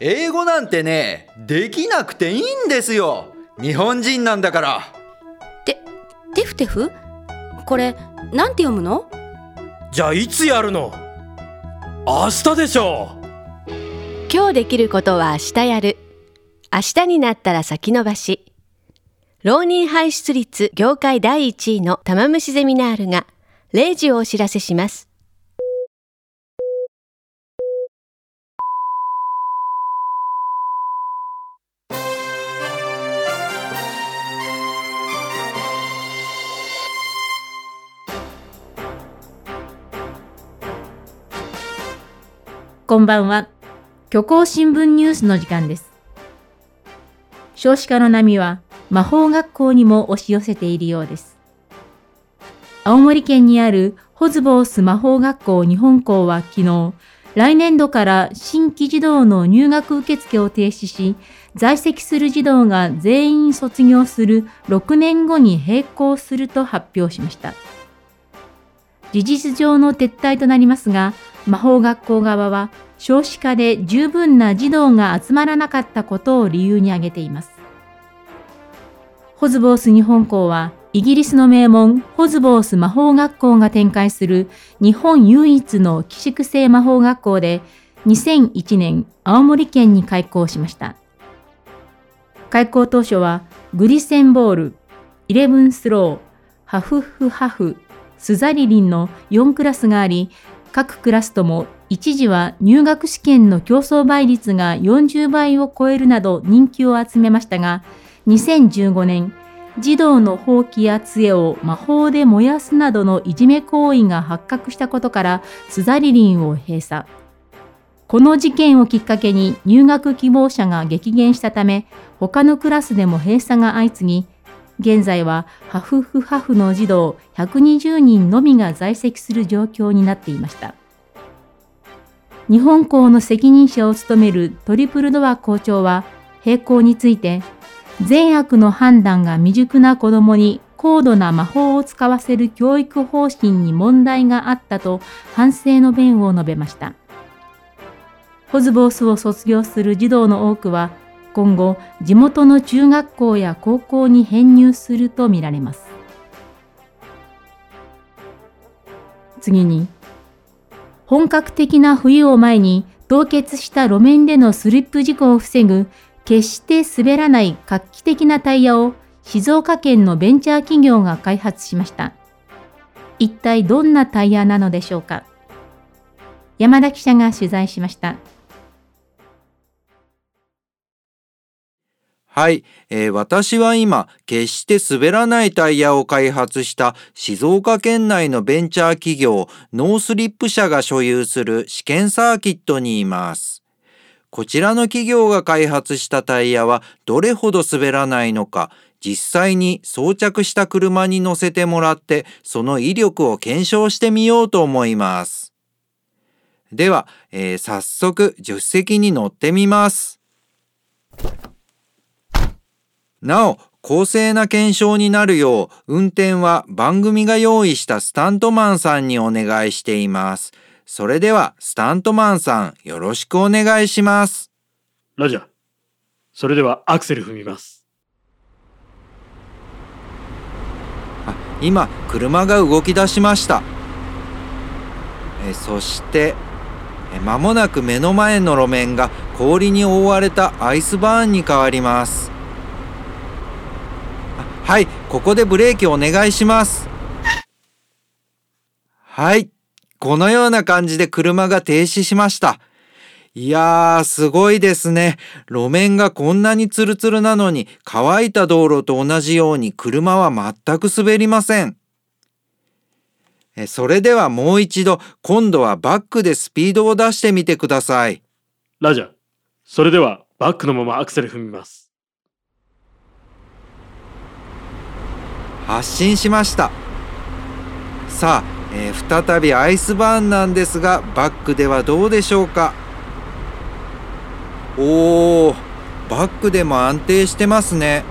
英語なんてね、できなくていいんですよ。日本人なんだから。て、テフテフ？これ、なんて読むの？じゃあいつやるの？明日でしょ今日できることは明日やる。明日になったら先延ばし。浪人排出率業界第1位の玉虫ゼミナールが0時をお知らせします。こんばんは。虚構新聞ニュースの時間です。少子化の波は魔法学校にも押し寄せているようです。青森県にあるホズボース魔法学校日本校は昨日、来年度から新規児童の入学受付を停止し、在籍する児童が全員卒業する6年後に並行すると発表しました。事実上の撤退となりますが、魔法学校側は少子化で十分な児童が集まらなかったことを理由に挙げています。ホズボース日本校はイギリスの名門ホズボース魔法学校が展開する日本唯一の寄宿制魔法学校で2001年青森県に開校しました。開校当初はグリセンボール、イレブンスロー、ハフフハフ、スザリリンの4クラスがあり、各クラスとも一時は入学試験の競争倍率が40倍を超えるなど人気を集めましたが、2015年、児童の放棄や杖を魔法で燃やすなどのいじめ行為が発覚したことからスザリリンを閉鎖。この事件をきっかけに入学希望者が激減したため、他のクラスでも閉鎖が相次ぎ、現在はハフフハフの児童120人のみが在籍する状況になっていました。日本校の責任者を務めるトリプルドア校長は、並行について、善悪の判断が未熟な子供に高度な魔法を使わせる教育方針に問題があったと反省の弁を述べました。ホズボースを卒業する児童の多くは今後地元の中学校や高校に編入するとみられます。次に本格的な冬を前に凍結した路面でのスリップ事故を防ぐ決して滑らない画期的なタイヤを静岡県のベンチャー企業が開発しました。一体どんなタイヤなのでしょうか山田記者が取材しました。はい、えー、私は今、決して滑らないタイヤを開発した静岡県内のベンチャー企業ノースリップ社が所有する試験サーキットにいます。こちらの企業が開発したタイヤはどれほど滑らないのか、実際に装着した車に乗せてもらってその威力を検証してみようと思います。では、えー、早速助手席に乗ってみます。なお、公正な検証になるよう、運転は番組が用意したスタントマンさんにお願いしています。それでは、スタントマンさん、よろしくお願いします。ラジャー。それではアクセル踏みます。あ今、車が動き出しました。えそして、まもなく目の前の路面が氷に覆われたアイスバーンに変わります。はい、ここでブレーキお願いします。はい、このような感じで車が停止しました。いやー、すごいですね。路面がこんなにツルツルなのに、乾いた道路と同じように車は全く滑りません。それではもう一度、今度はバックでスピードを出してみてください。ラジャ、それではバックのままアクセル踏みます。発進しました。さあ、えー、再びアイスバーンなんですがバックではどうでしょうか？おーバックでも安定してますね。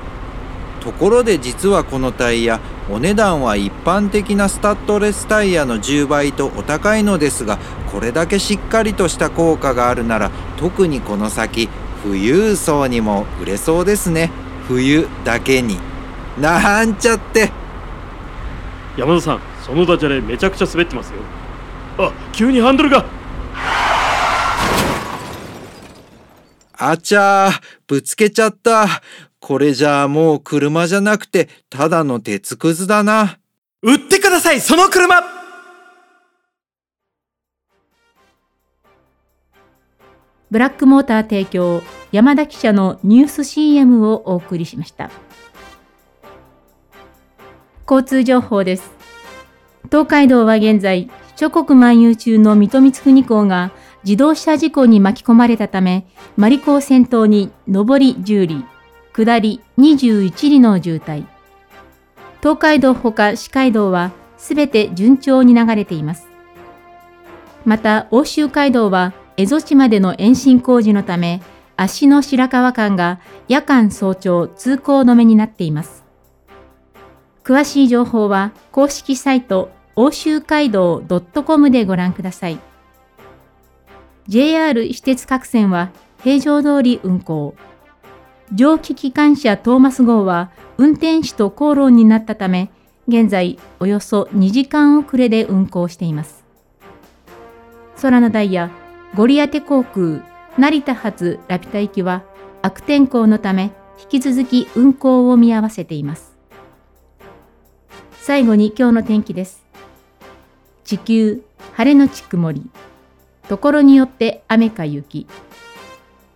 ところで実はこのタイヤお値段は一般的なスタッドレスタイヤの10倍とお高いのですがこれだけしっかりとした効果があるなら特にこの先富裕層にも売れそうですね。冬だけに。なんちゃって。山田さんそのダジャレめちゃくちゃ滑ってますよ。あ急にハンドルが。あちゃーぶつけちゃった。これじゃあもう車じゃなくてただの鉄くずだな。売ってくださいその車。ブラックモーター提供山田記者のニュース CM をお送りしました交通情報です。東海道は現在諸国漫遊中の水戸光圀港が自動車事故に巻き込まれたためマリコを先頭に上り10里下り21里の渋滞。東海道ほか四街道はすべて順調に流れています。また欧州街道は蝦夷地までの延伸工事のため、足の白川間が夜間早朝通行止めになっています。詳しい情報は公式サイト欧州街道 .com でご覧ください。JR 私鉄各線は平常通り運行。蒸気機関車トーマス号は運転士と口論になったため、現在およそ2時間遅れで運行しています。空のダイヤゴリアテ航空成田発ラピュタ行きは悪天候のため引き続き運航を見合わせています。最後に今日の天気です。地球、晴れのち曇り。ところによって雨か雪。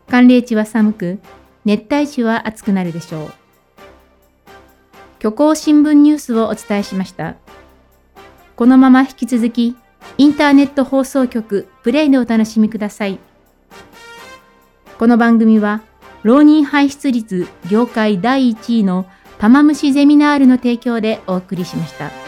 寒冷地は寒く、熱帯地は暑くなるでしょう。虚構新聞ニュースをお伝えしました。このまま引き続きインターネット放送局プレイでお楽しみください。この番組は、浪人排出率業界第1位の玉虫ゼミナールの提供でお送りしました。